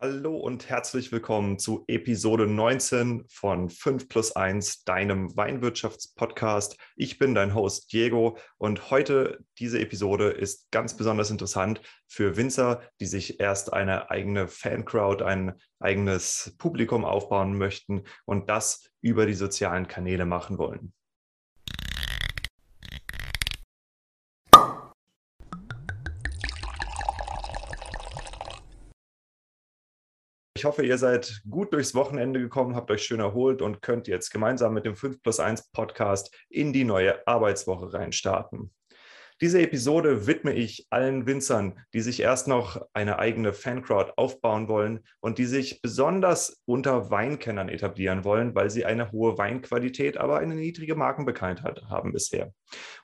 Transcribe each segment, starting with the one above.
Hallo und herzlich willkommen zu Episode 19 von 5 plus 1, deinem Weinwirtschaftspodcast. Ich bin dein Host Diego und heute diese Episode ist ganz besonders interessant für Winzer, die sich erst eine eigene Fancrowd, ein eigenes Publikum aufbauen möchten und das über die sozialen Kanäle machen wollen. Ich hoffe, ihr seid gut durchs Wochenende gekommen, habt euch schön erholt und könnt jetzt gemeinsam mit dem 5 plus 1 Podcast in die neue Arbeitswoche reinstarten. Diese Episode widme ich allen Winzern, die sich erst noch eine eigene Fancrowd aufbauen wollen und die sich besonders unter Weinkennern etablieren wollen, weil sie eine hohe Weinqualität, aber eine niedrige Markenbekanntheit haben bisher.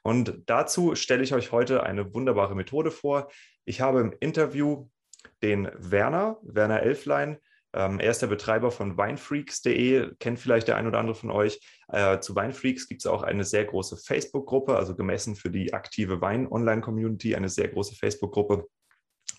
Und dazu stelle ich euch heute eine wunderbare Methode vor. Ich habe im Interview den Werner, Werner Elflein. Ähm, er ist der Betreiber von weinfreaks.de, kennt vielleicht der ein oder andere von euch. Äh, zu Weinfreaks gibt es auch eine sehr große Facebook-Gruppe, also gemessen für die aktive Wein-Online-Community, eine sehr große Facebook-Gruppe.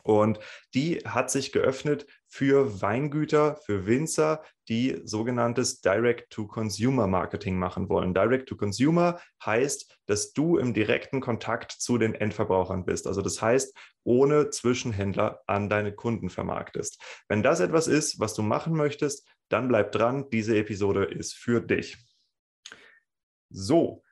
Und die hat sich geöffnet für Weingüter, für Winzer, die sogenanntes Direct-to-Consumer-Marketing machen wollen. Direct-to-Consumer heißt, dass du im direkten Kontakt zu den Endverbrauchern bist. Also das heißt, ohne Zwischenhändler an deine Kunden vermarktest. Wenn das etwas ist, was du machen möchtest, dann bleib dran. Diese Episode ist für dich. So,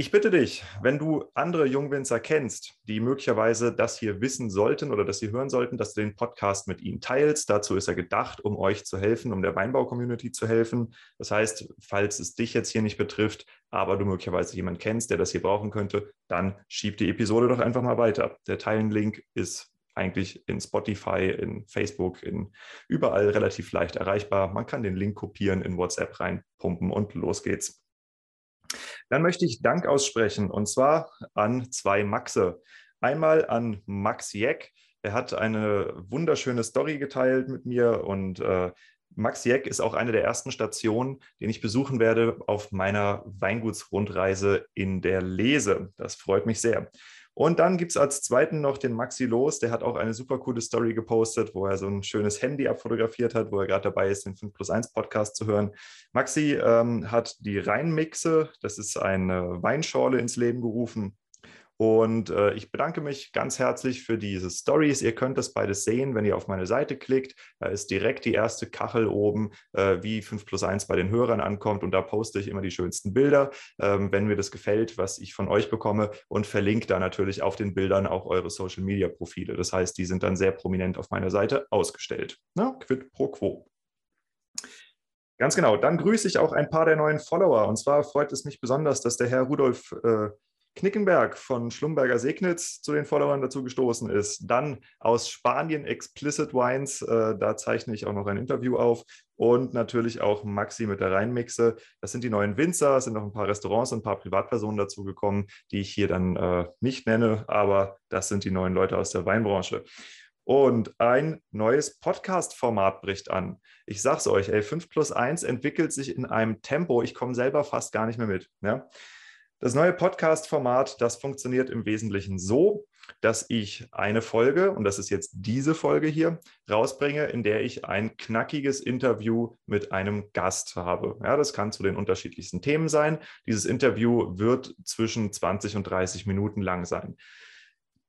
ich bitte dich, wenn du andere Jungwinzer kennst, die möglicherweise das hier wissen sollten oder das sie hören sollten, dass du den Podcast mit ihnen teilst. Dazu ist er gedacht, um euch zu helfen, um der Weinbau-Community zu helfen. Das heißt, falls es dich jetzt hier nicht betrifft, aber du möglicherweise jemanden kennst, der das hier brauchen könnte, dann schieb die Episode doch einfach mal weiter. Der Teilen-Link ist eigentlich in Spotify, in Facebook, in überall relativ leicht erreichbar. Man kann den Link kopieren, in WhatsApp reinpumpen und los geht's. Dann möchte ich Dank aussprechen und zwar an zwei Maxe. Einmal an Max Jeck. Er hat eine wunderschöne Story geteilt mit mir und äh, Max Jeck ist auch eine der ersten Stationen, den ich besuchen werde auf meiner Weingutsrundreise in der Lese. Das freut mich sehr. Und dann gibt es als zweiten noch den Maxi Los, der hat auch eine super coole Story gepostet, wo er so ein schönes Handy abfotografiert hat, wo er gerade dabei ist, den 5 plus 1 Podcast zu hören. Maxi ähm, hat die Rheinmixe, das ist eine Weinschorle ins Leben gerufen. Und äh, ich bedanke mich ganz herzlich für diese Stories. Ihr könnt das beides sehen, wenn ihr auf meine Seite klickt. Da ist direkt die erste Kachel oben, äh, wie 5 plus 1 bei den Hörern ankommt. Und da poste ich immer die schönsten Bilder, ähm, wenn mir das gefällt, was ich von euch bekomme. Und verlinke da natürlich auf den Bildern auch eure Social Media Profile. Das heißt, die sind dann sehr prominent auf meiner Seite ausgestellt. Na, quid pro quo. Ganz genau. Dann grüße ich auch ein paar der neuen Follower. Und zwar freut es mich besonders, dass der Herr Rudolf äh, Knickenberg von Schlumberger Segnitz zu den Followern dazu gestoßen ist. Dann aus Spanien Explicit Wines, äh, da zeichne ich auch noch ein Interview auf. Und natürlich auch Maxi mit der Rheinmixe. Das sind die neuen Winzer, es sind noch ein paar Restaurants und ein paar Privatpersonen dazugekommen, die ich hier dann äh, nicht nenne, aber das sind die neuen Leute aus der Weinbranche. Und ein neues Podcast-Format bricht an. Ich sag's euch, ey, 5 plus 1 entwickelt sich in einem Tempo, ich komme selber fast gar nicht mehr mit. Ja? Das neue Podcast-Format, das funktioniert im Wesentlichen so, dass ich eine Folge, und das ist jetzt diese Folge hier, rausbringe, in der ich ein knackiges Interview mit einem Gast habe. Ja, das kann zu den unterschiedlichsten Themen sein. Dieses Interview wird zwischen 20 und 30 Minuten lang sein.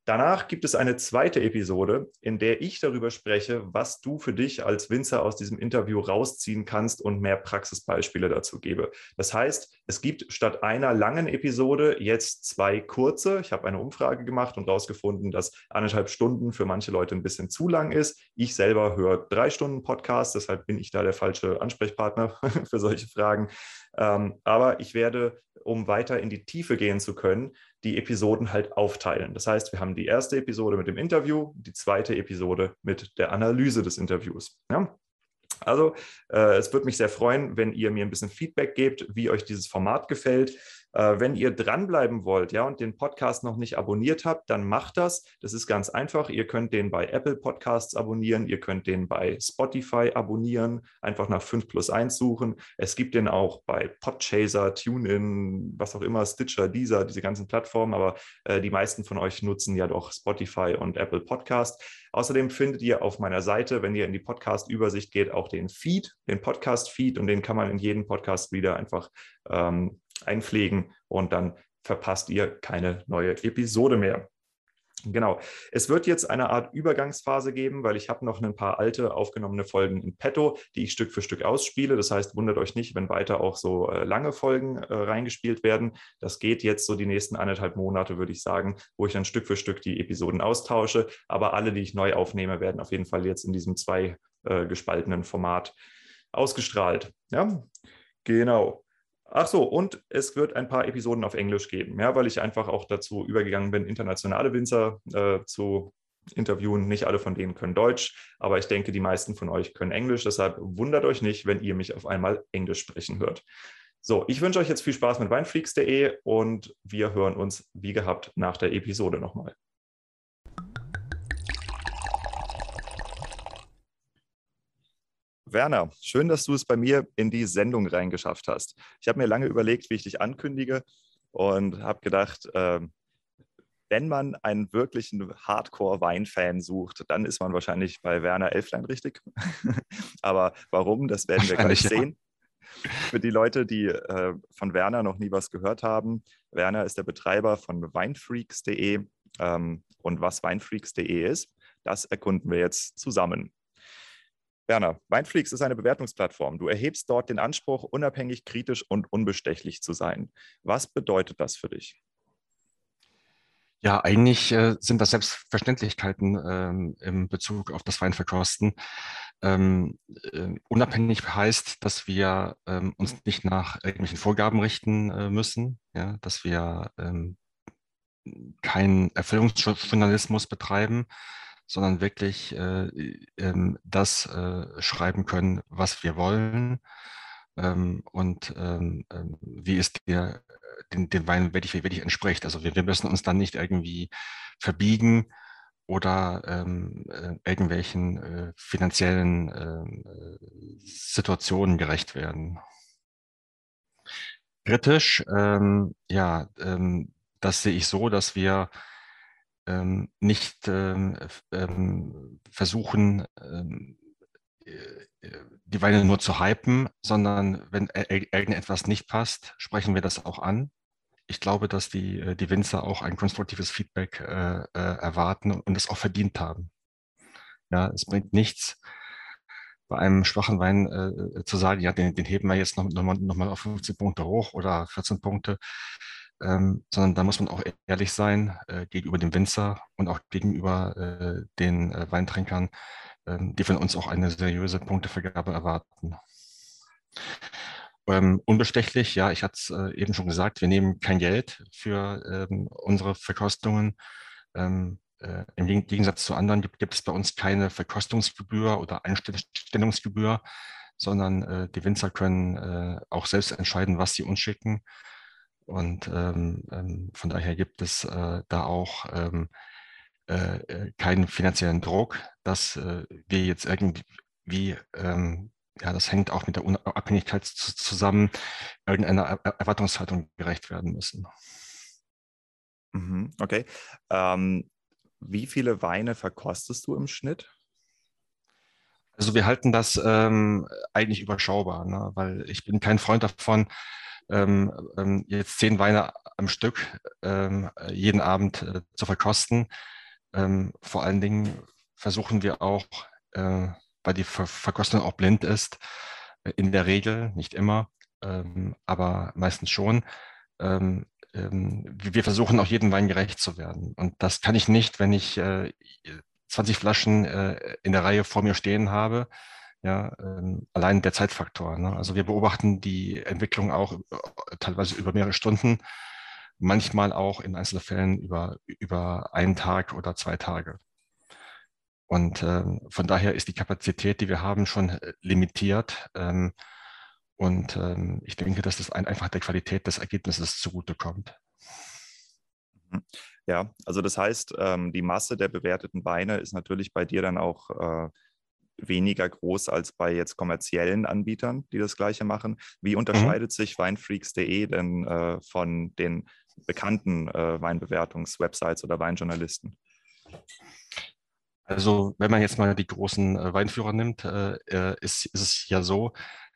Danach gibt es eine zweite Episode, in der ich darüber spreche, was du für dich als Winzer aus diesem Interview rausziehen kannst und mehr Praxisbeispiele dazu gebe. Das heißt, es gibt statt einer langen Episode jetzt zwei kurze. Ich habe eine Umfrage gemacht und herausgefunden, dass anderthalb Stunden für manche Leute ein bisschen zu lang ist. Ich selber höre drei Stunden Podcast, deshalb bin ich da der falsche Ansprechpartner für solche Fragen. Ähm, aber ich werde, um weiter in die Tiefe gehen zu können, die Episoden halt aufteilen. Das heißt, wir haben die erste Episode mit dem Interview, die zweite Episode mit der Analyse des Interviews. Ja? Also äh, es würde mich sehr freuen, wenn ihr mir ein bisschen Feedback gebt, wie euch dieses Format gefällt. Äh, wenn ihr dranbleiben wollt, ja, und den Podcast noch nicht abonniert habt, dann macht das. Das ist ganz einfach. Ihr könnt den bei Apple Podcasts abonnieren, ihr könnt den bei Spotify abonnieren, einfach nach 5 plus 1 suchen. Es gibt den auch bei Podchaser, TuneIn, was auch immer, Stitcher, Deezer, diese ganzen Plattformen, aber äh, die meisten von euch nutzen ja doch Spotify und Apple Podcast. Außerdem findet ihr auf meiner Seite, wenn ihr in die Podcast-Übersicht geht, auch den Feed, den Podcast-Feed und den kann man in jeden Podcast wieder einfach ähm, einpflegen und dann verpasst ihr keine neue Episode mehr. Genau. Es wird jetzt eine Art Übergangsphase geben, weil ich habe noch ein paar alte aufgenommene Folgen in petto, die ich Stück für Stück ausspiele. Das heißt, wundert euch nicht, wenn weiter auch so äh, lange Folgen äh, reingespielt werden. Das geht jetzt so die nächsten anderthalb Monate, würde ich sagen, wo ich dann Stück für Stück die Episoden austausche. Aber alle, die ich neu aufnehme, werden auf jeden Fall jetzt in diesem zwei äh, gespaltenen Format ausgestrahlt. Ja, genau. Ach so, und es wird ein paar Episoden auf Englisch geben, ja, weil ich einfach auch dazu übergegangen bin, internationale Winzer äh, zu interviewen. Nicht alle von denen können Deutsch, aber ich denke, die meisten von euch können Englisch. Deshalb wundert euch nicht, wenn ihr mich auf einmal Englisch sprechen hört. So, ich wünsche euch jetzt viel Spaß mit weinfreaks.de und wir hören uns wie gehabt nach der Episode nochmal. Werner, schön, dass du es bei mir in die Sendung reingeschafft hast. Ich habe mir lange überlegt, wie ich dich ankündige und habe gedacht, äh, wenn man einen wirklichen Hardcore-Wein-Fan sucht, dann ist man wahrscheinlich bei Werner Elflein richtig. Aber warum, das werden wir gleich sehen. Für die Leute, die äh, von Werner noch nie was gehört haben, Werner ist der Betreiber von weinfreaks.de ähm, und was weinfreaks.de ist, das erkunden wir jetzt zusammen. Werner, Weinfreaks ist eine Bewertungsplattform. Du erhebst dort den Anspruch, unabhängig, kritisch und unbestechlich zu sein. Was bedeutet das für dich? Ja, eigentlich äh, sind das Selbstverständlichkeiten ähm, im Bezug auf das Weinverkosten. Ähm, äh, unabhängig heißt, dass wir ähm, uns nicht nach irgendwelchen Vorgaben richten äh, müssen, ja, dass wir ähm, keinen Erfüllungsjournalismus betreiben, sondern wirklich äh, ähm, das äh, schreiben können, was wir wollen ähm, und ähm, ähm wie es der, den, den Wein wirklich, wirklich entspricht. Also wir, wir müssen uns dann nicht irgendwie verbiegen oder ähm, äh, irgendwelchen äh, finanziellen ähm, äh, Situationen gerecht werden. Kritisch, ja, das sehe ich so, dass wir ähm, nicht ähm, ähm, versuchen, ähm, äh, die Weine nur zu hypen, sondern wenn irgendetwas nicht passt, sprechen wir das auch an. Ich glaube, dass die, äh, die Winzer auch ein konstruktives Feedback äh, äh, erwarten und es auch verdient haben. Ja, es bringt nichts, bei einem schwachen Wein äh, zu sagen, ja, den, den heben wir jetzt noch, noch, noch mal auf 15 Punkte hoch oder 14 Punkte ähm, sondern da muss man auch ehrlich sein äh, gegenüber dem Winzer und auch gegenüber äh, den äh, Weintränkern, ähm, die von uns auch eine seriöse Punktevergabe erwarten. Ähm, unbestechlich, ja, ich hatte es äh, eben schon gesagt, wir nehmen kein Geld für ähm, unsere Verkostungen. Ähm, äh, Im Gegensatz zu anderen gibt, gibt, es bei uns keine Verkostungsgebühr oder Einstellungsgebühr, sondern äh, die Winzer können auch selbst entscheiden, was sie uns schicken. Und ähm, ähm, von daher gibt es äh, da auch ähm, äh, äh, keinen finanziellen Druck, dass äh, wir jetzt irgendwie, ähm, ja, das hängt auch mit der Unabhängigkeit zusammen, irgendeiner Erwartungshaltung gerecht werden müssen. Mhm, okay. Ähm, wie viele Weine verkostest du im Schnitt? Also wir halten das ähm, eigentlich überschaubar, ne? weil ich bin kein Freund davon, ähm, ähm, jetzt zehn Weine am Stück ähm, jeden Abend äh, zu verkosten. Ähm, vor allen Dingen versuchen wir auch, äh, weil die Ver Verkostung auch blind ist, äh, in der Regel, nicht immer, ähm, aber meistens schon. Ähm, wir versuchen auch jedem Wein gerecht zu werden. Und das kann ich nicht, wenn ich 20 äh, Flaschen äh, in der Reihe vor mir stehen habe ja, ähm, allein der Zeitfaktor. Ne? Also wir beobachten die Entwicklung auch äh, teilweise über mehrere Stunden, manchmal auch in Einzelfällen über, über einen Tag oder zwei Tage. Und ähm, von daher ist die Kapazität, die wir haben, schon äh, limitiert. Ähm, Und ähm, ich denke, dass das ein, einfach der Qualität des Ergebnisses zugutekommt. Mhm. Ja, also das heißt, ähm, die Masse der bewerteten Weine ist natürlich bei dir dann auch äh, weniger groß als bei jetzt kommerziellen Anbietern, die das gleiche machen. Wie mhm. unterscheidet mhm. sich weinfreaks.de denn äh, von den bekannten äh, Weinbewertungs-Websites oder Weinjournalisten? Also wenn man jetzt mal die großen äh, Weinführer nimmt, äh, äh, ist, ist, es ja so,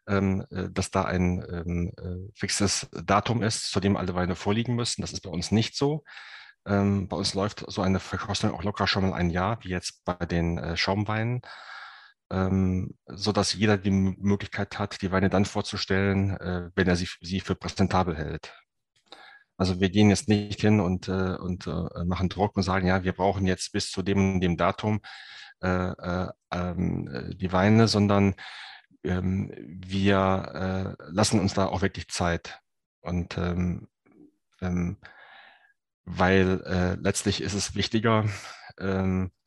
ähm, äh, dass da ein ähm, äh, fixes Datum ist, zu dem alle Weine vorliegen müssen. Das ist bei uns nicht so. Ähm, bei uns läuft so eine Verkostung auch locker schon mal ein Jahr, wie jetzt bei den äh, Schaumweinen, ähm, so dass jeder die Möglichkeit hat, die Weine dann vorzustellen, äh, wenn er sie, sie für präsentabel hält. Also wir gehen jetzt nicht hin und, äh, und äh, machen Druck und sagen, ja, wir brauchen jetzt bis zu dem, dem Datum äh, äh ähm, äh, die Weine, sondern ähm, wir äh, lassen uns da auch wirklich Zeit. Und ähm, ähm, weil äh, letztlich ist es wichtiger, ähm, äh,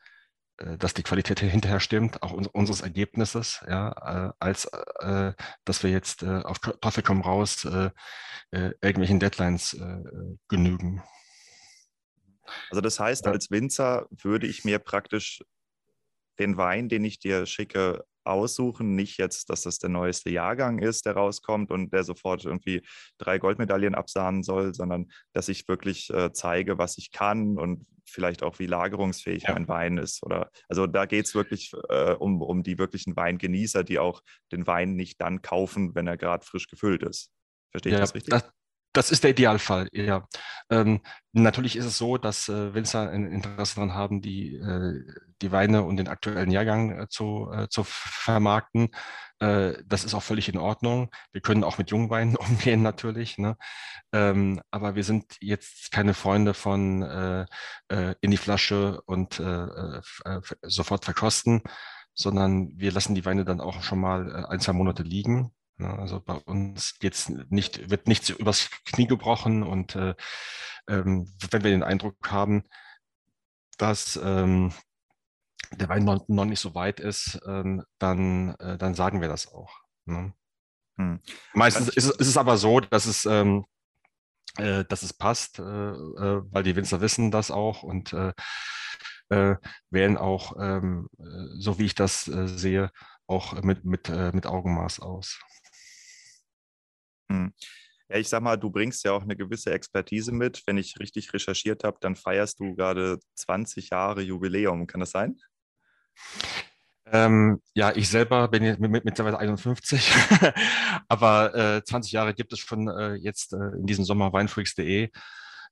dass die Qualität hinterher stimmt, auch uns, unseres Ergebnisses, ja, äh, als äh, dass wir jetzt äh, auf Teufel komm raus äh, äh, irgendwelchen Deadlines genügen. Also das heißt, als Winzer würde ich mir praktisch den Wein, den ich dir schicke, aussuchen. Nicht jetzt, dass das der neueste Jahrgang ist, der rauskommt und der sofort irgendwie drei Goldmedaillen absahnen soll, sondern dass ich wirklich äh, zeige, was ich kann und vielleicht auch wie lagerungsfähig ja. mein Wein ist. Oder also da geht es wirklich äh, um, um die wirklichen Weingenießer, die auch den Wein nicht dann kaufen, wenn er gerade frisch gefüllt ist. Verstehe ich ja, das richtig? Das, das ist der Idealfall, ja. Ähm, natürlich ist es so, dass äh, Winzer ein Interesse daran haben, die, äh, die Weine und den aktuellen Jahrgang äh, zu, äh, zu vermarkten. Äh, das ist auch völlig in Ordnung. Wir können auch mit Jungweinen umgehen natürlich. Ne? Ähm, aber wir sind jetzt keine Freunde von äh, in die Flasche und sofort verkosten, sondern wir lassen die Weine dann auch schon mal ein, zwei Monate liegen also bei uns geht's nicht, wird nichts übers Knie gebrochen und äh, ähm, wenn wir den Eindruck haben, dass ähm, der Wein noch, noch, nicht so weit ist, ähm, dann, äh, dann sagen wir das auch. Ne? Hm. Meistens ist, ist, es aber so, dass es, ähm, äh, dass es passt, äh, äh, weil die Winzer wissen das auch und äh, wählen auch, ähm, so wie ich das sehe, auch mit, mit, mit Augenmaß aus. Hm. Ja, ich sag mal, du bringst ja auch eine gewisse Expertise mit. Wenn ich richtig recherchiert habe, dann feierst du gerade 20 Jahre Jubiläum. Kann das sein? Ähm, ja, ich selber bin jetzt mit, mittlerweile 51, aber äh, 20 Jahre gibt es schon äh, jetzt äh, in diesem Sommer weinfreaks.de.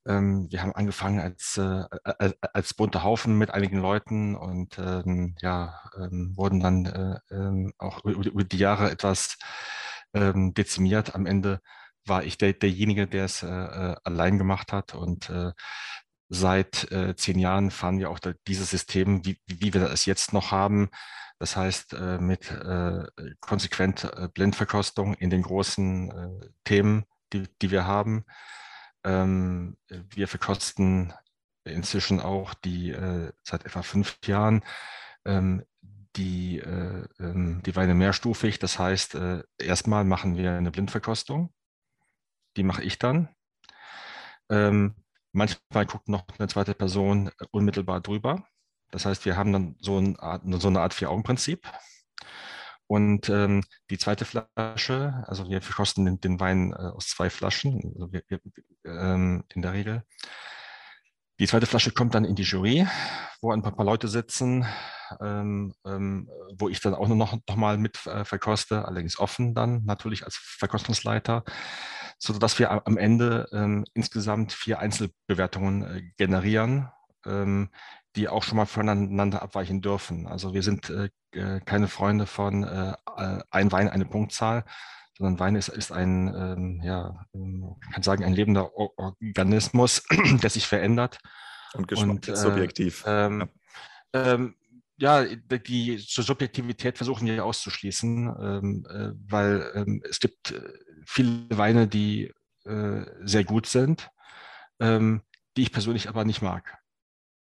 Ähm, wir haben angefangen als, äh, als, als bunter Haufen mit einigen Leuten und ähm, ja, ähm, wurden dann äh, ähm, auch über, über die Jahre etwas ähm, dezimiert. Am Ende war ich der, derjenige, der es äh, äh, allein gemacht hat und äh, seit äh, zehn Jahren fahren wir auch da, dieses System, wie, wie wir es jetzt noch haben. Das heißt, äh, mit äh, konsequent Blindverkostung in den großen Themen, die, die wir haben. Ähm, wir verkosten inzwischen auch die seit etwa fünf Jahren ähm, die, äh, ähm, die Weine mehrstufig. Das heißt, äh, erstmal machen wir eine Blindverkostung. Die mache ich dann. Ähm, manchmal guckt noch eine zweite Person unmittelbar drüber. Das heißt, wir haben dann so eine Art, so eine Art Vier-Augen-Prinzip. Und ähm, die zweite Flasche, also wir verkosten den, den Wein äh, aus zwei Flaschen, also wir, wir, ähm, in der Regel. Die zweite Flasche kommt dann in die Jury, wo ein paar, Leute sitzen, ähm, ähm, wo ich dann auch noch, noch mal mit äh, verkoste, allerdings offen dann natürlich als Verkostungsleiter, so dass wir am Ende ähm, insgesamt vier Einzelbewertungen äh, generieren, ähm, die auch schon mal voneinander abweichen dürfen. Also wir sind äh, äh keine Freunde von äh, ein Wein, eine Punktzahl, sondern Wein ist, ist ein, ähm, ja, ähm, man kann sagen, ein lebender Organismus, der sich verändert. Und Geschmack und, ist subjektiv. Ähm, ja. Ähm, ja, die Subjektivität versuchen wir auszuschließen, ähm, äh, weil ähm, es gibt äh, viele Weine, die äh, sehr gut sind, die ich persönlich aber nicht mag.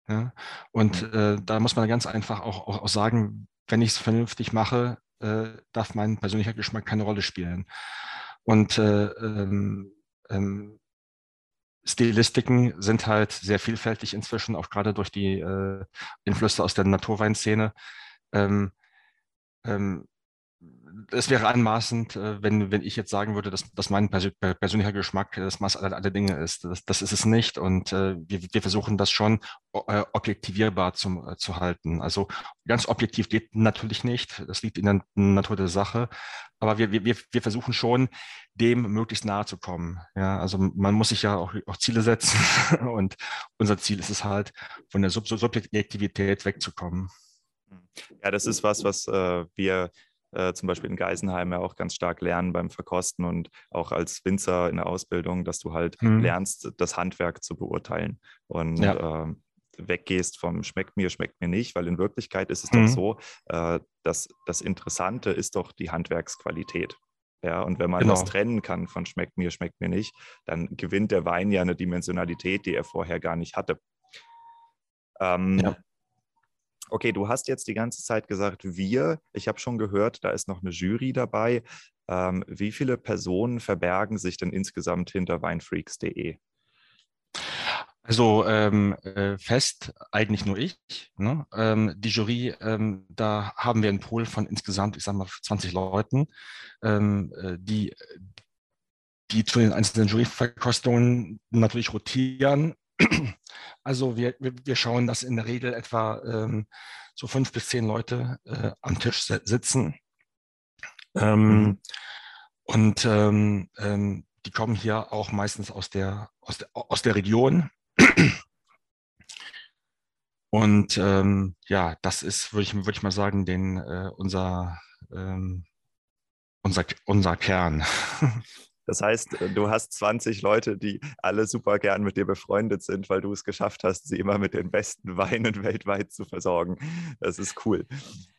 Ja? Und mhm. äh, da muss man ganz einfach auch, auch, auch sagen, wenn ich es vernünftig mache, äh, darf mein persönlicher Geschmack keine Rolle spielen. Und äh, ähm, ähm, Stilistiken sind halt sehr vielfältig inzwischen, auch gerade durch die äh, Einflüsse aus der Naturweinszene. Ähm, ähm, es wäre anmaßend, äh, wenn, wenn ich jetzt sagen würde, dass, dass mein persönlicher Geschmack das Maß aller, aller Dinge ist. Das, das ist es nicht. Und äh, wir, wir versuchen das schon äh, objektivierbar zum, zu halten. Also ganz objektiv geht natürlich nicht. Das liegt in der Natur der Sache. Aber wir, wir, wir versuchen schon, dem möglichst nahe zu kommen. Ja, also man muss sich ja auch, auch Ziele setzen. Und unser Ziel ist es halt, von der Sub Subjektivität wegzukommen. Ja, das ist was, was äh, wir äh, zum Beispiel in Geisenheim ja auch ganz stark lernen beim Verkosten und auch als Winzer in der Ausbildung, dass du halt mhm. lernst, das Handwerk zu beurteilen und ja. äh, weggehst vom schmeckt mir, schmeckt mir nicht, weil in Wirklichkeit ist es mhm. doch so, äh, dass das Interessante ist doch die Handwerksqualität. Ja, und wenn man genau. das trennen kann von schmeckt mir, schmeckt mir nicht, dann gewinnt der Wein ja eine Dimensionalität, die er vorher gar nicht hatte. Ähm, ja. Okay, du hast jetzt die ganze Zeit gesagt, wir. Ich habe schon gehört, da ist noch eine Jury dabei. Ähm, wie viele Personen verbergen sich denn insgesamt hinter weinfreaks.de? Also ähm, äh, fest eigentlich nur ich. Ne? Ähm, die Jury, ähm, da haben wir einen Pool von insgesamt, ich sage mal, 20 Leuten, ähm, äh, die, die zu den einzelnen Juryverkostungen natürlich rotieren. Also wir, wir schauen, dass in der Regel etwa ähm, so fünf bis zehn Leute äh, am Tisch sitzen. Ähm, mhm. Und ähm, ähm, die kommen hier auch meistens aus der, aus der, aus der Region. Und ähm, ja, das ist, würde ich, würd ich mal sagen, den, äh, unser, ähm, unser, unser Kern. Das heißt, äh, du hast 20 Leute, die alle super gern mit dir befreundet sind, weil du es geschafft hast, sie immer mit den besten Weinen weltweit zu versorgen. Das ist cool.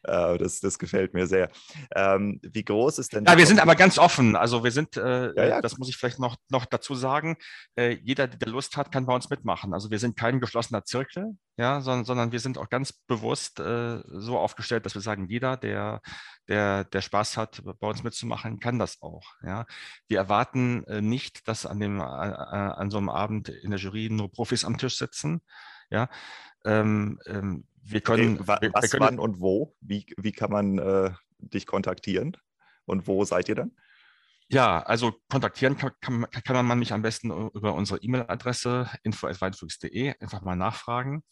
Äh, das, das gefällt mir sehr. Ähm, wie groß ist denn? Ja, wir sind aber ganz offen. Also wir sind, äh, ja, ja. das muss ich vielleicht noch, noch dazu sagen, äh, jeder, der Lust hat, kann bei uns mitmachen. Also wir sind kein geschlossener Zirkel, ja, sondern, sondern wir sind auch ganz bewusst äh, so aufgestellt, dass wir sagen, jeder, der, der, der Spaß hat, bei uns mitzumachen, kann das auch. Ja. Wir erwarten äh, nicht, dass an, dem, an so einem Abend in der Jury nur Profis am Tisch sitzen. Ja. Ähm, ähm, wir können, okay, was, wir, wir können, wann und wo? Wie, wie kann man äh, dich kontaktieren? Und wo seid ihr dann? Ja, also kontaktieren kann, kann, kann man mich am besten über unsere E-Mail-Adresse info.weinflux.de einfach mal nachfragen.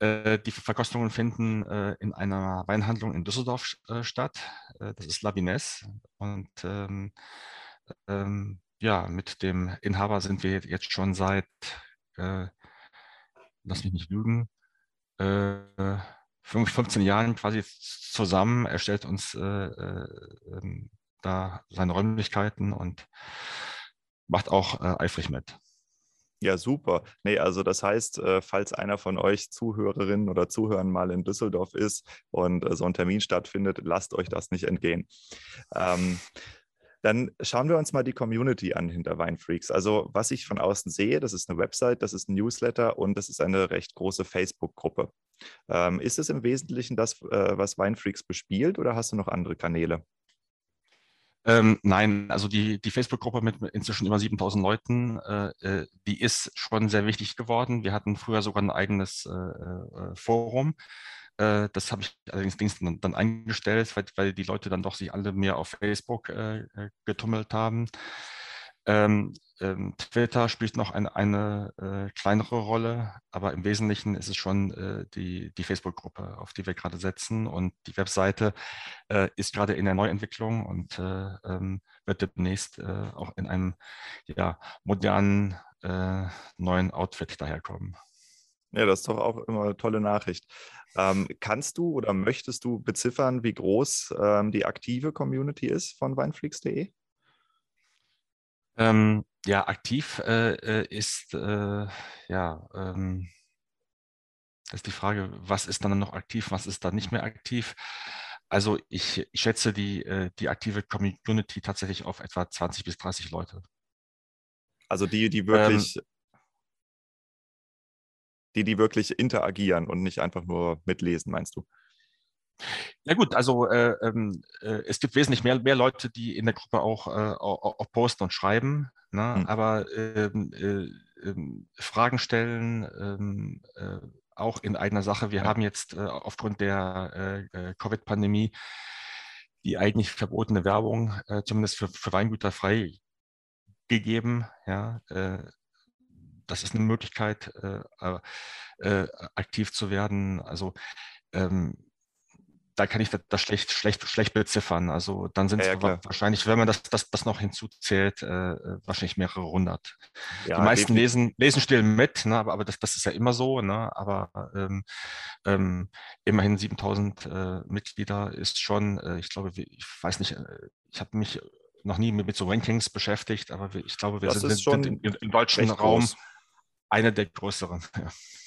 Äh, die Verkostungen finden äh, in einer Weinhandlung in Düsseldorf äh, statt. Äh, das ist Labines. Und ähm, ähm, ja, mit dem Inhaber sind wir jetzt schon seit, äh, lass mich nicht lügen, 15 äh, Jahren quasi zusammen. Er stellt uns äh, äh, ähm, da seine Räumlichkeiten und macht auch äh, eifrig mit. Ja, super. Nee, also das heißt, äh, falls einer von euch Zuhörerinnen oder Zuhörern mal in Düsseldorf ist und so ein Termin stattfindet, lasst euch das nicht entgehen. Ähm, dann schauen wir uns mal die Community an hinter Weinfreaks. Also was ich von außen sehe, das ist eine Website, das ist ein Newsletter und das ist eine recht große Facebook-Gruppe. Ähm, ist es im Wesentlichen das, äh, was Weinfreaks bespielt oder hast du noch andere Kanäle? Ähm, nein, also die, die Facebook-Gruppe mit inzwischen über 7000 Leuten, äh, äh, die ist schon sehr wichtig geworden. Wir hatten früher sogar ein eigenes äh, äh Forum. Äh, das habe ich allerdings dann, dann eingestellt, weil, weil, die Leute dann doch sich alle mehr auf Facebook äh, getummelt haben. Ähm, ähm, Twitter spielt noch ein, eine äh, kleinere Rolle, aber im Wesentlichen ist es schon äh, die, die Facebook-Gruppe, auf die wir gerade setzen. Und die Webseite äh, ist gerade in der Neuentwicklung und ähm, wird demnächst auch in einem ja, modernen neuen Outfit daherkommen. Ja, das ist doch auch immer eine tolle Nachricht. Ähm, kannst du oder möchtest du beziffern, wie groß ähm, die aktive Community ist von weinflix.de? Ähm, ja, aktiv äh, äh, ist, äh, ja, ähm, ist die Frage, was ist dann noch aktiv, was ist dann nicht mehr aktiv? Also ich, ich schätze die, äh, die aktive Community tatsächlich auf etwa 20 bis 30 Leute. Also die, die wirklich ähm, die, die wirklich interagieren und nicht einfach nur mitlesen, meinst du? Ja gut, also äh, ähm, äh, es gibt wesentlich mehr, mehr Leute, die in der Gruppe auch, äh, auch, posten und schreiben, ne? Mhm. aber ähm, äh, ähm, Fragen stellen, äh, auch in eigener Sache. Wir ja. haben jetzt äh, aufgrund der Covid-Pandemie die eigentlich verbotene Werbung, zumindest für, für Weingüter, freigegeben. Ja? das ist eine Möglichkeit, aktiv zu werden. Also ähm, da kann ich das schlecht, schlecht, schlecht beziffern. Also dann sind es ja, ja, wahrscheinlich, wenn man das, das, das noch hinzuzählt, äh, wahrscheinlich mehrere hundert. Ja, die meisten lesen, lesen still mit, ne, aber, aber das, das ist ja immer so. Ne, aber ähm, ähm, immerhin 7000 äh, Mitglieder ist schon, äh, ich glaube, ich weiß nicht, äh, ich habe mich noch nie mit, mit, so Rankings beschäftigt, aber ich glaube, wir das sind, sind im, im deutschen Raum groß. Einer der größeren.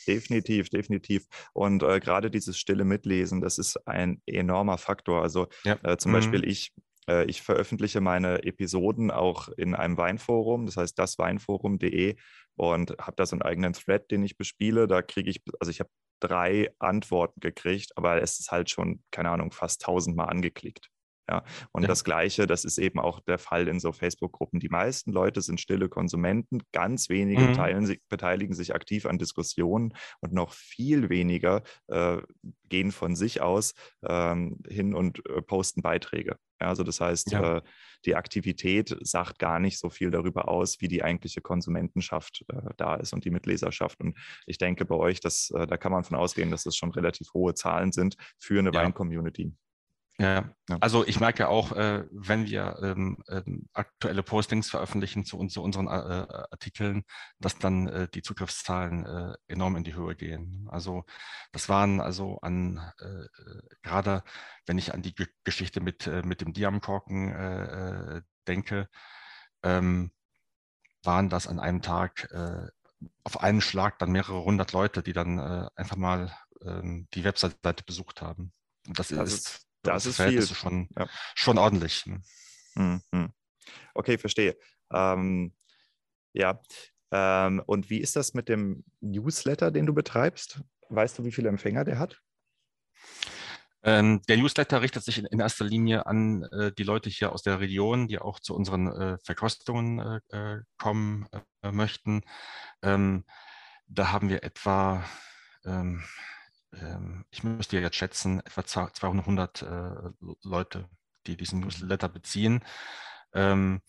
Definitiv, definitiv. Und äh, gerade dieses stille Mitlesen, das ist ein enormer Faktor. Also ja. äh, zum mhm. Beispiel ich, äh, ich veröffentliche meine Episoden auch in einem Weinforum, das heißt dasweinforum.de und habe da so einen eigenen Thread, den ich bespiele. Da kriege ich, also ich habe drei Antworten gekriegt, aber es ist halt schon, keine Ahnung, fast tausendmal angeklickt. Ja, und ja. das Gleiche, das ist eben auch der Fall in so Facebook-Gruppen. Die meisten Leute sind stille Konsumenten, ganz wenige mhm. teilen, beteiligen sich aktiv an Diskussionen und noch viel weniger äh, gehen von sich aus ähm, hin und äh, posten Beiträge. Ja, also das heißt, ja. äh, die Aktivität sagt gar nicht so viel darüber aus, wie die eigentliche Konsumentenschaft äh, da ist und die Mitleserschaft. Und ich denke bei euch, dass, äh, da kann man von ausgehen, dass das schon relativ hohe Zahlen sind für eine Wein-Community. Ja, also ich merke auch, äh, wenn wir ähm, ähm, aktuelle Postings veröffentlichen zu, zu unseren äh, äh, Artikeln, dass dann äh, die Zugriffszahlen äh, enorm in die Höhe gehen. Also das waren also an, äh, gerade wenn ich an die G Geschichte mit, mit dem Diamkorken denke, ähm, waren das an einem Tag auf einen Schlag dann mehrere hundert Leute, die dann einfach mal ähm, die Webseite besucht haben. Das, das ist, ist das ist viel. Schon, ja. schon ordentlich. Ne? Mhm. Okay, verstehe. Ähm, ja. Ähm, und wie ist das mit dem Newsletter, den du betreibst? Weißt du, wie viele Empfänger der hat? Ähm, der Newsletter richtet sich in, in erster Linie an äh, die Leute hier aus der Region, die auch zu unseren äh, Verkostungen äh, äh kommen äh, möchten. Ähm, da haben wir etwa ähm, ich müsste jetzt schätzen, etwa 200 äh, Leute, die diesen mhm. Newsletter beziehen. Ähm,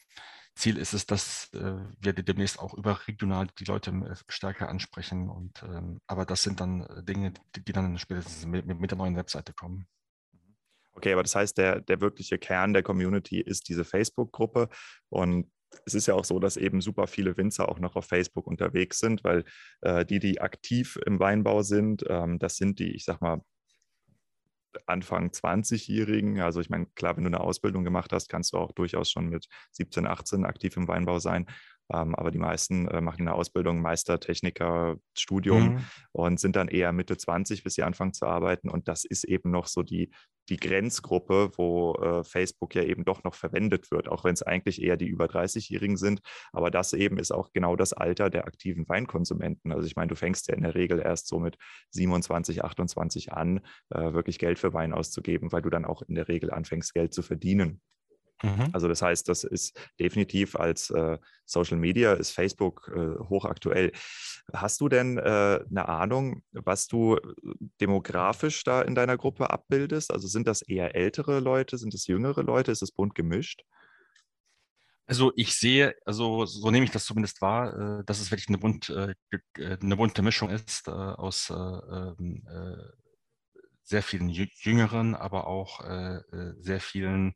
Ziel ist es, dass äh, wir demnächst auch überregional die Leute äh, stärker ansprechen. Und, ähm, aber das sind dann Dinge, die, dann spätestens mit, mit, der neuen Webseite kommen. Okay, aber das heißt, der, der wirkliche Kern der Community ist diese Facebook-Gruppe und es ist ja auch so, dass eben super viele Winzer auch noch auf Facebook unterwegs sind, weil äh, die, die aktiv im Weinbau sind, ähm, das sind die, ich sag mal, Anfang 20-Jährigen. Also ich meine, klar, wenn du eine Ausbildung gemacht hast, kannst du auch durchaus schon mit 17, 18 aktiv im Weinbau sein. Ähm, aber die meisten äh, machen eine Ausbildung, Meistertechniker, Studium mhm. und sind dann eher Mitte 20, bis sie anfangen zu arbeiten. Und das ist eben noch so die, die Grenzgruppe, wo äh, Facebook ja eben doch noch verwendet wird, auch wenn es eigentlich eher die über 30-Jährigen sind. Aber das eben ist auch genau das Alter der aktiven Weinkonsumenten. Also ich meine, du fängst ja in der Regel erst so mit 27, 28 an, äh, wirklich Geld für Wein auszugeben, weil du dann auch in der Regel anfängst, Geld zu verdienen. Mhm. Also das heißt, das ist definitiv als äh, Social Media, ist Facebook äh, hochaktuell. Hast du denn äh, eine Ahnung, was du demografisch da in deiner Gruppe abbildest? Also sind das eher ältere Leute, sind es jüngere Leute, ist es bunt gemischt? Also ich sehe, also so nehme ich das zumindest wahr, äh, dass es wirklich eine, bunt, äh, äh, eine bunte Mischung ist aus ähm, sehr vielen Jüngeren, aber auch sehr vielen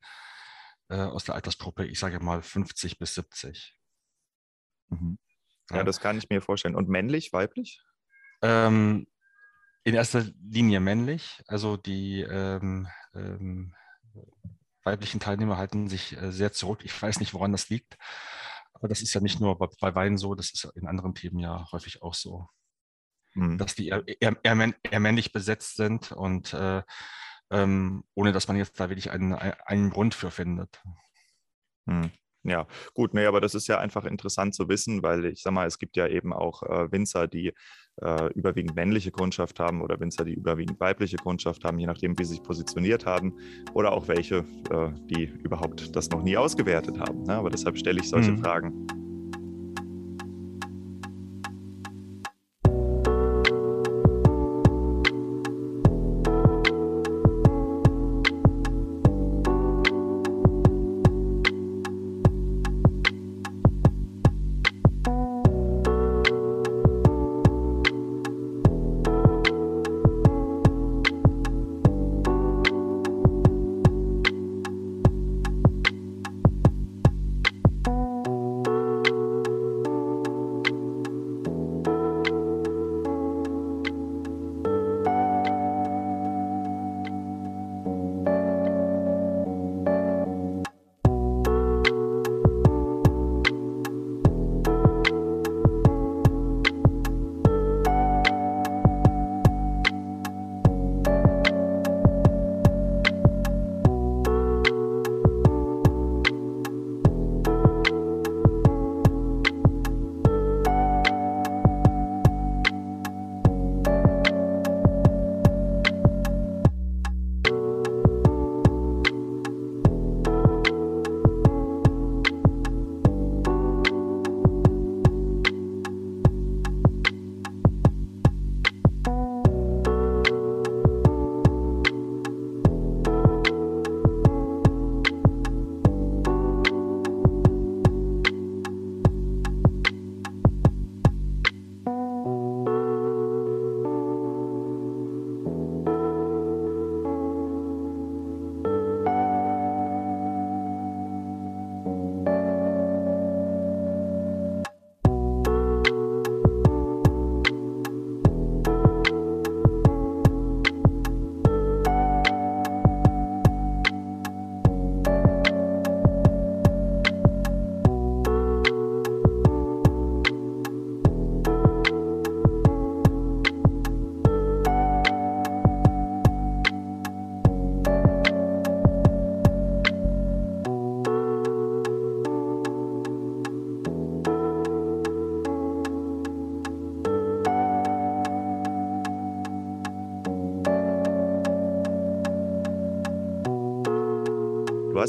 äh, aus der Altersgruppe, ich sage mal 50 bis 70. Mhm. Ja, ja, das kann ich mir vorstellen. Und männlich, weiblich? Ähm, in erster Linie männlich. Also die ähm, ähm, weiblichen Teilnehmer halten sich äh, sehr zurück. Ich weiß nicht, woran das liegt. Aber das ist ja nicht nur bei, bei Wein so, das ist in anderen Themen ja häufig auch so. Mhm. Dass die eher, eher, eher, männlich besetzt sind und äh, ähm, ohne dass man jetzt da wirklich einen, einen Grund für findet. Hm. Ja, gut, nee, aber das ist ja einfach interessant zu wissen, weil ich sag mal, es gibt ja eben auch äh, Winzer, die äh, überwiegend männliche Kundschaft haben oder Winzer, die überwiegend weibliche Kundschaft haben, je nachdem, wie sie sich positioniert haben oder auch welche, äh, die überhaupt das noch nie ausgewertet haben. Ne? Aber deshalb stelle ich solche mhm. Fragen.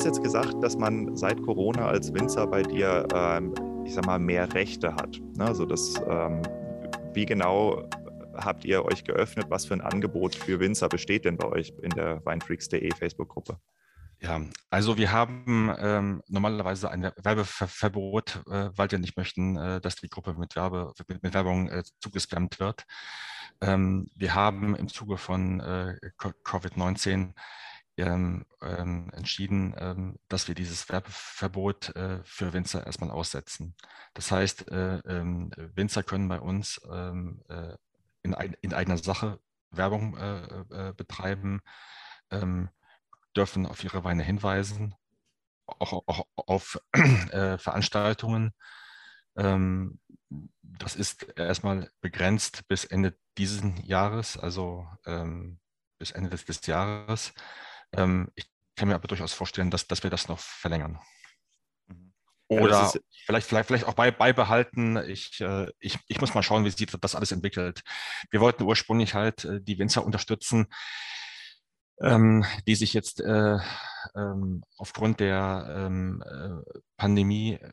Jetzt gesagt, dass man seit Corona als Winzer bei dir, ähm, ich sag mal, mehr Rechte hat. Ne? Also das, ähm, wie genau habt ihr euch geöffnet? Was für ein Angebot für Winzer besteht denn bei euch in der Weinfreaks.de Facebook-Gruppe? Ja, also wir haben ähm, normalerweise ein Werbeverbot, äh, weil wir nicht möchten, äh, dass die Gruppe mit, Werbe, mit, mit Werbung äh, zugespammt wird. Ähm, wir haben im Zuge von äh, Covid-19 ähm, ähm, entschieden, ähm, dass wir dieses Werbeverbot äh, für Winzer erstmal aussetzen. Das heißt, äh, ähm, Winzer können bei uns ähm, äh, in, ein, in, eigener Sache Werbung äh, äh, betreiben, ähm, dürfen auf ihre Weine hinweisen, auch, auch auf äh, Veranstaltungen. das ist erstmal begrenzt bis Ende dieses Jahres, also bis Ende des, des Jahres. Ähm, ich kann mir aber durchaus vorstellen, dass, dass wir das noch verlängern. Mhm. Oder ja, vielleicht, vielleicht, vielleicht auch bei, beibehalten. Ich, äh, ich, ich muss mal schauen, wie sich das alles entwickelt. Wir wollten ursprünglich halt äh, die Winzer unterstützen, ähm, die sich jetzt äh, ähm, aufgrund der ähm, äh, Pandemie, äh,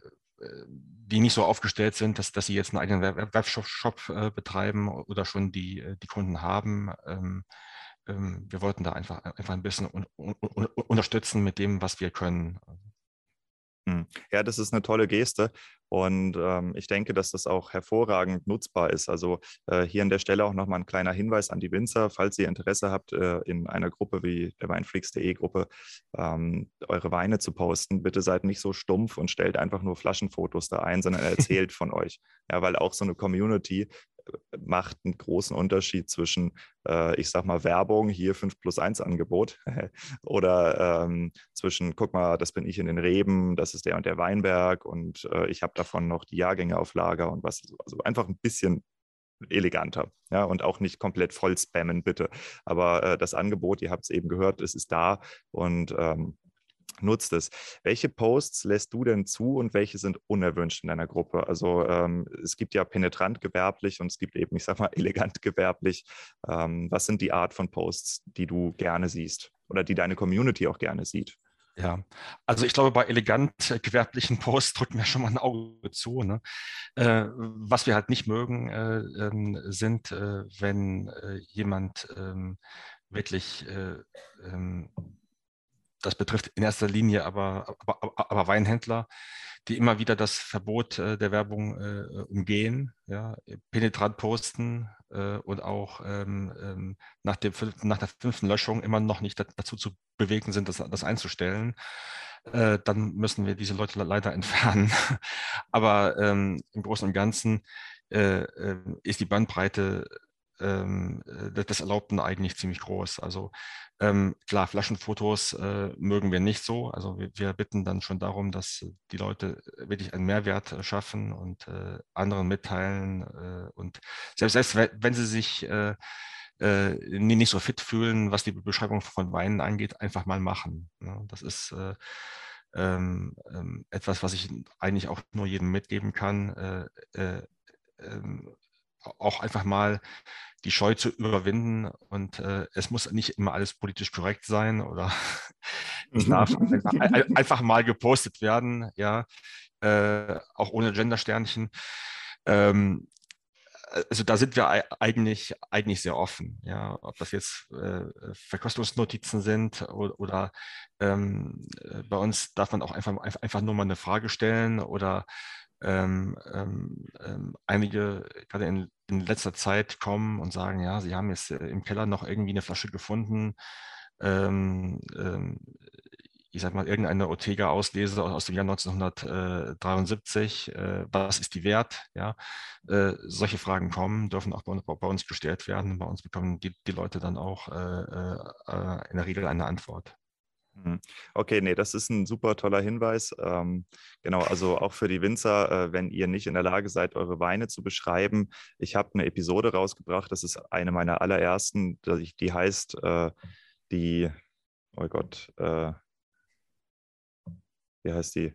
die nicht so aufgestellt sind, dass, dass sie jetzt einen eigenen Webshop äh, betreiben oder schon die, die Kunden haben. Ähm, wir wollten da einfach, einfach ein bisschen un, un, un, unterstützen mit dem, was wir können. Hm. Ja, das ist eine tolle Geste und ähm, ich denke, dass das auch hervorragend nutzbar ist. Also äh, hier an der Stelle auch nochmal ein kleiner Hinweis an die Winzer, falls ihr Interesse habt, äh, in einer Gruppe wie der Weinfreaks.de Gruppe ähm, eure Weine zu posten. Bitte seid nicht so stumpf und stellt einfach nur Flaschenfotos da ein, sondern erzählt von euch. Ja, weil auch so eine Community macht einen großen Unterschied zwischen, äh, ich sag mal, Werbung, hier 5 plus 1 Angebot, oder ähm, zwischen, guck mal, das bin ich in den Reben, das ist der und der Weinberg und äh, ich habe davon noch die Jahrgänge auf Lager und was, also einfach ein bisschen eleganter ja, und auch nicht komplett voll spammen, bitte. Aber äh, das Angebot, ihr habt es eben gehört, es ist da und ähm, nutzt es. Welche Posts lässt du denn zu und welche sind unerwünscht in deiner Gruppe? Also ähm, es gibt ja penetrant gewerblich und es gibt eben, ich sag mal, elegant gewerblich. Ähm, was sind die Art von Posts, die du gerne siehst oder die deine Community auch gerne sieht? Ja, also ich glaube, bei elegant gewerblichen Posts drücken wir schon mal ein Auge zu. Ne? Äh, was wir halt nicht mögen, äh, äh, sind, wenn äh, jemand ähm, wirklich äh, ähm, das betrifft in erster Linie aber, aber, aber Weinhändler, die immer wieder das Verbot äh, der Werbung äh, umgehen, ja, penetrant posten äh, und auch ähm, ähm, nach, dem, nach der fünften Löschung immer noch nicht dazu zu bewegen sind, das, das einzustellen. Äh, dann müssen wir diese Leute leider entfernen. aber ähm, im Großen und Ganzen äh, äh, ist die Bandbreite ähm, des Erlaubten eigentlich ziemlich groß. Also ähm, klar, Flaschenfotos äh, mögen wir nicht so. Also wir, wir, bitten dann schon darum, dass die Leute wirklich einen Mehrwert äh, schaffen und äh, anderen mitteilen. Äh, und selbst, selbst wenn sie sich äh, äh, nicht so fit fühlen, was die Beschreibung von Weinen angeht, einfach mal machen. Ne? Das ist ähm, ähm, etwas, was ich eigentlich auch nur jedem mitgeben kann. Auch einfach mal die Scheu zu überwinden. Und äh, es muss nicht immer alles politisch korrekt sein oder es darf einfach, einfach, mal gepostet werden, ja, äh, auch ohne Gendersternchen. Ähm, also da sind wir eigentlich, eigentlich sehr offen, ja, ob das jetzt äh, Verkostungsnotizen sind oder, oder ähm, bei uns darf man auch einfach, einfach nur mal eine Frage stellen oder ähm, ähm, ähm, einige gerade in, in, letzter Zeit kommen und sagen, ja, sie haben jetzt äh, im Keller noch irgendwie eine Flasche gefunden. Ähm, ähm, ich sag mal, irgendeine Ortega-Auslese aus dem Jahr 1973, äh, was ist die wert? Ja, äh, solche Fragen kommen, dürfen auch bei, bei, uns gestellt werden. Bei uns bekommen die, die Leute dann auch äh, äh, in der Regel eine Antwort. Mhm. Okay, nee, das ist ein super toller Hinweis. Ähm, genau, also auch für die Winzer, äh, wenn ihr nicht in der Lage seid, eure Weine zu beschreiben. Ich habe eine Episode rausgebracht, das ist eine meiner allerersten, die heißt äh, die, oh Gott, äh, wie heißt die?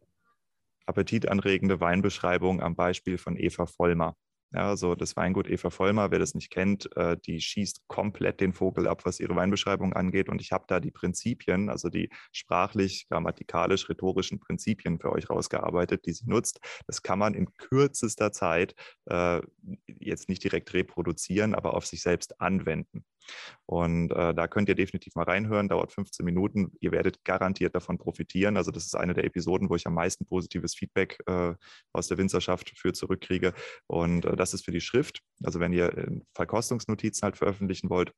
Appetitanregende Weinbeschreibung am Beispiel von Eva Vollmer. Ja, also das Weingut Eva Vollmer, wer das nicht kennt, äh, die schießt komplett den Vogel ab, was ihre Weinbeschreibung angeht. Und ich habe da die Prinzipien, also die sprachlich, grammatikalisch, rhetorischen Prinzipien für euch rausgearbeitet, die sie nutzt. Das kann man in kürzester Zeit äh, jetzt nicht direkt reproduzieren, aber auf sich selbst anwenden. Und äh, da könnt ihr definitiv mal reinhören, dauert 15 Minuten. Ihr werdet garantiert davon profitieren. Also das ist eine der Episoden, wo ich am meisten positives Feedback äh, aus der Winzerschaft für zurückkriege. Und äh, das ist für die Schrift. Also wenn ihr äh, Verkostungsnotizen halt veröffentlichen wollt,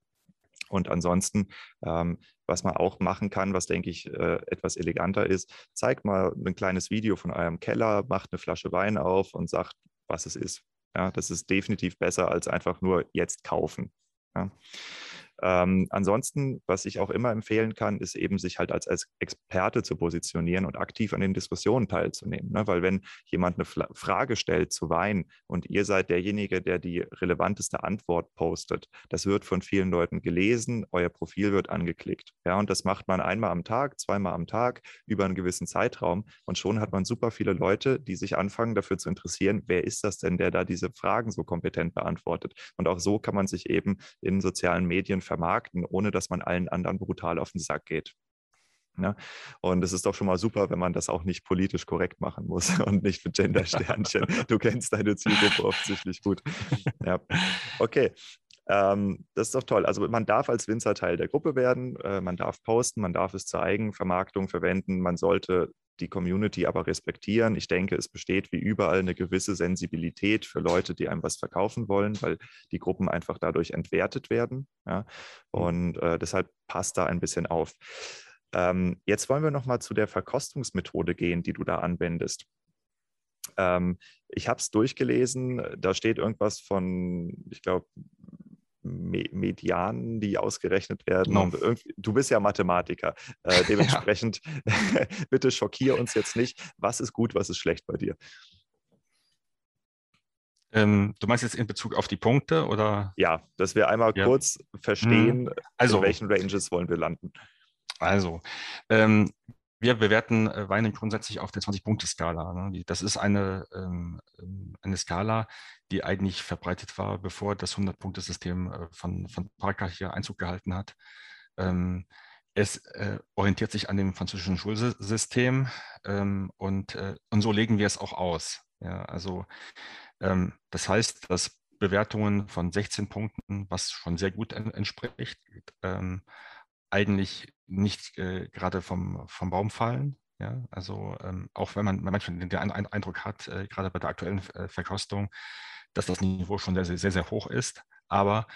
und ansonsten, ähm, was man auch machen kann, was denke ich äh, etwas eleganter ist, zeigt mal ein kleines Video von eurem Keller, macht eine Flasche Wein auf und sagt, was es ist. Ja, das ist definitiv besser als einfach nur jetzt kaufen. Ja. Ähm, ansonsten, was ich auch immer empfehlen kann, ist eben sich halt als, als Experte zu positionieren und aktiv an den Diskussionen teilzunehmen. Ne? Weil wenn jemand eine Fla Frage stellt zu Wein und ihr seid derjenige, der die relevanteste Antwort postet, das wird von vielen Leuten gelesen, euer Profil wird angeklickt. Ja, und das macht man einmal am Tag, zweimal am Tag über einen gewissen Zeitraum und schon hat man super viele Leute, die sich anfangen dafür zu interessieren, wer ist das denn, der da diese Fragen so kompetent beantwortet. Und auch so kann man sich eben in sozialen Medien vermarkten, ohne dass man allen anderen brutal auf den Sack geht. Ja? Ne? Und es ist doch schon mal super, wenn man das auch nicht politisch korrekt machen muss und nicht mit Gender-Sternchen. du kennst deine Zielgruppe offensichtlich gut. Ja. Okay. Ähm, das ist doch toll. Also man darf als Winzer Teil der Gruppe werden, äh, man darf posten, man darf es zur Eigenvermarktung verwenden, man sollte die Community aber respektieren. Ich denke, es besteht wie überall eine gewisse Sensibilität für Leute, die einem was verkaufen wollen, weil die Gruppen einfach dadurch entwertet werden. Ja? Mhm. Und äh, deshalb passt da ein bisschen auf. Ähm, jetzt wollen wir noch mal zu der Verkostungsmethode gehen, die du da anwendest. Ähm, ich habe es durchgelesen, da steht irgendwas von, ich glaube, Medianen, die ausgerechnet werden. No. du bist ja Mathematiker. Äh, dementsprechend ja. bitte schockier uns jetzt nicht. Was ist gut, was ist schlecht bei dir? Ähm, du meinst jetzt in Bezug auf die Punkte oder? Ja, dass wir einmal ja. kurz verstehen, hm. also, in welchen Ranges wollen wir landen. Also, ähm, wir bewerten äh, Weine grundsätzlich auf der 20-Punkte-Skala. Ne? Das ist eine, ähm, ähm, eine Skala, die eigentlich verbreitet war, bevor das 100-Punkte-System äh, von, von Parker hier Einzug gehalten hat. Ähm, es äh, orientiert sich an dem französischen Schulsystem und, und so legen wir es auch aus. Also das heißt, dass Bewertungen von 16 Punkten, was schon sehr gut en entspricht, eigentlich nicht äh, gerade vom, vom Baum fallen. Ja, also ähm, auch wenn man manchmal den, Eindruck hat, äh, gerade bei der aktuellen äh, Verkostung, dass das Niveau schon sehr, sehr, sehr hoch ist. Aber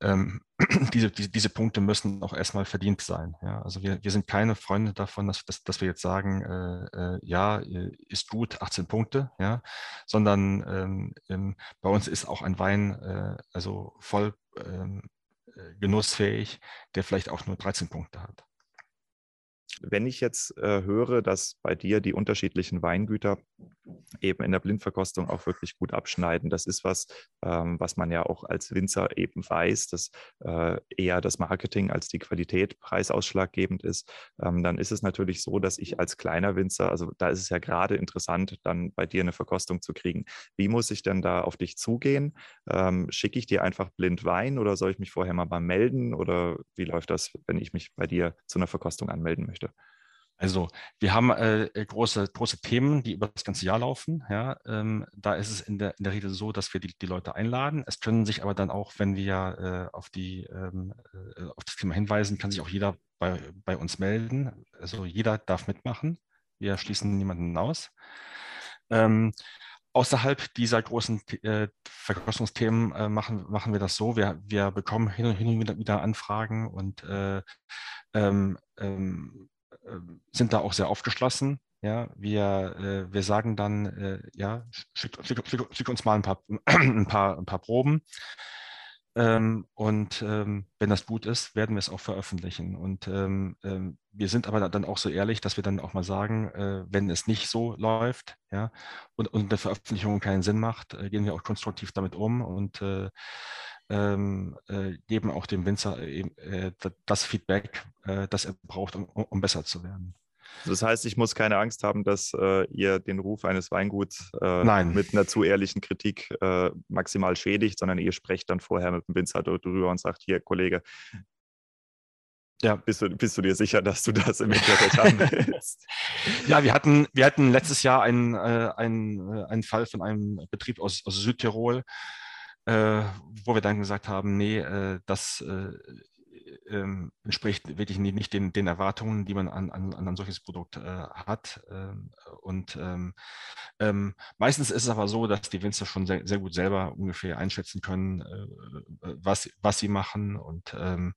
ähm, diese, diese, diese, Punkte müssen auch erstmal verdient sein. Ja? Also wir, wir sind keine Freunde davon, dass, dass, dass wir jetzt sagen, äh, äh, ja, äh, ist gut, 18 Punkte, ja, sondern ähm, ähm, bei uns ist auch ein Wein äh, also voll ähm, äh, genussfähig, der vielleicht auch nur 13 Punkte hat. Wenn ich jetzt äh, höre, dass bei dir die unterschiedlichen Weingüter eben in der Blindverkostung auch wirklich gut abschneiden, das ist was, ähm, was man ja auch als Winzer eben weiß, dass äh, eher das Marketing als die Qualität preisausschlaggebend ist, ähm, dann ist es natürlich so, dass ich als kleiner Winzer, also da ist es ja gerade interessant, dann bei dir eine Verkostung zu kriegen. Wie muss ich denn da auf dich zugehen? Ähm, schicke ich dir einfach blind Wein oder soll ich mich vorher mal mal melden oder wie läuft das, wenn ich mich bei dir zu einer Verkostung anmelden möchte? Also wir haben äh, große, große Themen, die über das ganze Jahr laufen. Ja, ähm, da ist es in der, in der Regel so, dass wir die, die Leute einladen. Es können sich aber dann auch, wenn wir äh, auf, die, ähm, äh, auf das Thema hinweisen, kann sich auch jeder bei, bei uns melden. Also jeder darf mitmachen. Wir schließen niemanden aus. Ähm, außerhalb dieser großen äh, Verkostungsthemen äh, machen, machen wir das so. Wir, wir bekommen hin und, hin und wieder, wieder Anfragen und äh, ähm, ähm, ähm, sind da auch sehr aufgeschlossen. Ja, wir, äh, wir sagen dann, äh, ja, schick, schick, schick, schick, uns mal ein paar, ein paar, ein paar Proben. Ähm, und ähm, wenn das gut ist, werden wir es auch veröffentlichen. Und ähm, wir sind aber dann auch so ehrlich, dass wir dann auch mal sagen, äh, wenn es nicht so läuft, ja, und, und eine Veröffentlichung keinen Sinn macht, äh, gehen wir auch konstruktiv damit um und äh, ähm, äh, geben auch dem Winzer äh, das Feedback, äh, das er braucht, um, um, besser zu werden. Das heißt, ich muss keine Angst haben, dass äh, ihr den Ruf eines Weinguts äh, mit einer zu ehrlichen Kritik äh, maximal schädigt, sondern ihr sprecht dann vorher mit dem Winzer darüber und sagt, hier, Kollege, ja. Bist, du, bist du dir sicher, dass du das im Internet haben willst? ja, wir hatten, wir hatten letztes Jahr einen, äh, einen, einen Fall von einem Betrieb aus, aus Südtirol, äh, wo wir dann gesagt haben, nee, äh, das äh, ähm, entspricht wirklich nicht den, den, Erwartungen, die man an, an, an ein solches Produkt äh, hat. Ähm, und ähm, ähm, meistens ist es aber so, dass die Winzer schon sehr, sehr gut selber ungefähr einschätzen können, äh, was, was sie machen. Und ähm,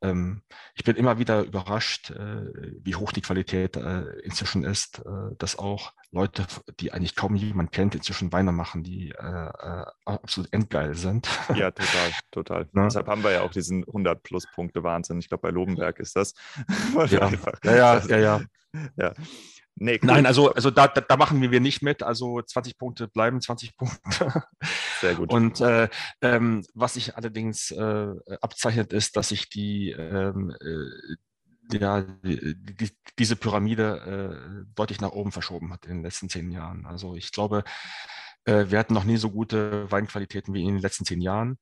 ähm, ich bin immer wieder überrascht, äh, wie hoch die Qualität äh, inzwischen ist, äh, dass auch Leute, die eigentlich kaum jemand kennt, inzwischen Weine machen, die äh, äh, absolut endgeil sind. Ja, total, total. Ne? Deshalb haben wir ja auch diesen 100 plus Punkte Wahnsinn. Ich glaube, bei Lobenberg ist das. ja. ja, ja, ja, ja. ja. Nee, cool. Nein, also, also da, da, da, machen wir nicht mit. Also 20 Punkte bleiben 20 Punkte. Sehr gut. Und äh, ähm, was sich allerdings äh, abzeichnet, ist, dass sich die, ähm, äh, ja, die, die, diese Pyramide äh, deutlich nach oben verschoben hat in den letzten zehn Jahren. Also ich glaube, äh, wir hatten noch nie so gute Weinqualitäten wie in den letzten zehn Jahren.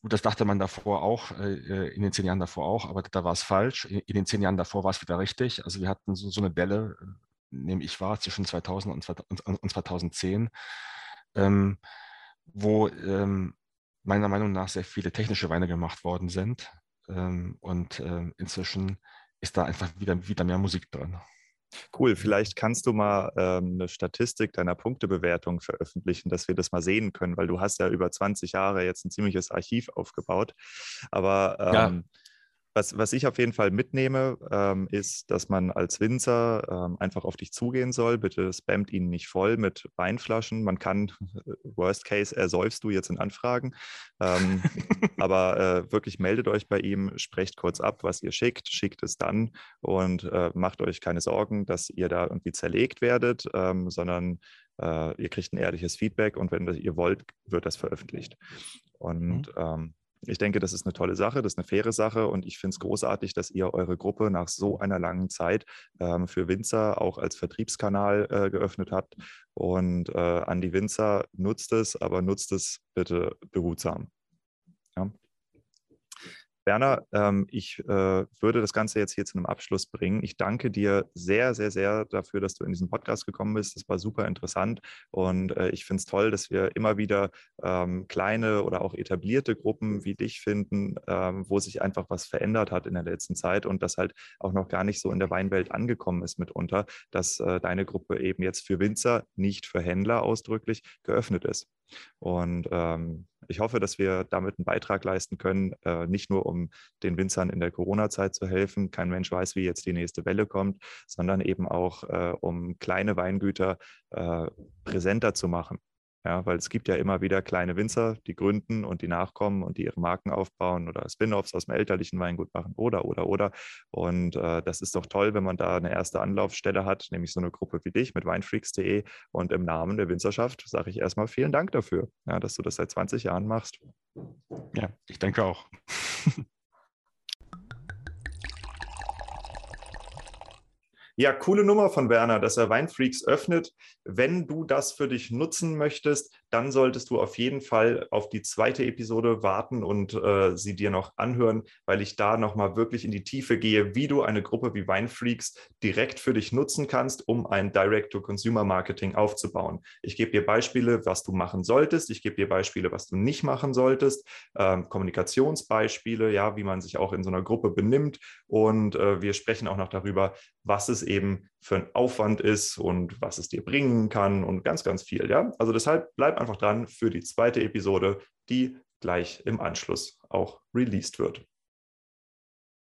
Gut, das dachte man davor auch, äh, in den zehn Jahren davor auch, aber da war es falsch. In, in, den zehn Jahren davor war es wieder richtig. Also wir hatten so, so eine Delle, nehme ich wahr, zwischen 2000 und, und 2010, ähm, wo ähm, meiner Meinung nach sehr viele technische Weine gemacht worden sind. Ähm, und ähm, inzwischen ist da einfach wieder, wieder mehr Musik drin. Cool, vielleicht kannst du mal ähm, eine Statistik deiner Punktebewertung veröffentlichen, dass wir das mal sehen können, weil du hast ja über 20 Jahre jetzt ein ziemliches Archiv aufgebaut. Aber ähm, ja. Was, was ich auf jeden Fall mitnehme, ähm, ist, dass man als Winzer ähm, einfach auf dich zugehen soll. Bitte spammt ihn nicht voll mit Weinflaschen. Man kann, äh, worst case, ersäufst du jetzt in Anfragen. Ähm, aber äh, wirklich meldet euch bei ihm, sprecht kurz ab, was ihr schickt, schickt es dann und äh, macht euch keine Sorgen, dass ihr da irgendwie zerlegt werdet, ähm, sondern äh, ihr kriegt ein ehrliches Feedback und wenn das ihr wollt, wird das veröffentlicht. Und mhm. Ich denke, das ist eine tolle Sache, das ist eine faire Sache und ich finde es großartig, dass ihr eure Gruppe nach so einer langen Zeit ähm, für Winzer auch als Vertriebskanal äh, geöffnet habt. Und äh, an die Winzer nutzt es, aber nutzt es bitte behutsam. Werner, ähm, ich äh, würde das Ganze jetzt hier zu einem Abschluss bringen. Ich danke dir sehr, sehr, sehr dafür, dass du in diesen Podcast gekommen bist. Das war super interessant und äh, ich finde es toll, dass wir immer wieder ähm, kleine oder auch etablierte Gruppen wie dich finden, ähm, wo sich einfach was verändert hat in der letzten Zeit und das halt auch noch gar nicht so in der Weinwelt angekommen ist mitunter, dass äh, deine Gruppe eben jetzt für Winzer, nicht für Händler ausdrücklich geöffnet ist. Und ähm, ich hoffe, dass wir damit einen Beitrag leisten können, äh, nicht nur um den Winzern in der Corona-Zeit zu helfen, kein Mensch weiß, wie jetzt die nächste Welle kommt, sondern eben auch, äh, um kleine Weingüter äh, präsenter zu machen. Ja, weil es gibt ja immer wieder kleine Winzer, die gründen und die nachkommen und die ihre Marken aufbauen oder Spin-offs aus dem elterlichen Weingut machen oder, oder, oder. Und äh, das ist doch toll, wenn man da eine erste Anlaufstelle hat, nämlich so eine Gruppe wie dich mit weinfreaks.de. Und im Namen der Winzerschaft sage ich erstmal vielen Dank dafür, ja, dass du das seit 20 Jahren machst. Ja, ich danke auch. Ja, coole Nummer von Werner, dass er Weinfreaks öffnet. Wenn du das für dich nutzen möchtest, dann solltest du auf jeden Fall auf die zweite Episode warten und äh, sie dir noch anhören, weil ich da nochmal wirklich in die Tiefe gehe, wie du eine Gruppe wie Weinfreaks direkt für dich nutzen kannst, um ein Direct-to-Consumer-Marketing aufzubauen. Ich gebe dir Beispiele, was du machen solltest. Ich gebe dir Beispiele, was du nicht machen solltest. Ähm, Kommunikationsbeispiele, ja, wie man sich auch in so einer Gruppe benimmt. Und äh, wir sprechen auch noch darüber, was es eben für ein Aufwand ist und was es dir bringen kann und ganz, ganz viel. Ja, also deshalb bleib einfach dran für die zweite Episode, die gleich im Anschluss auch released wird.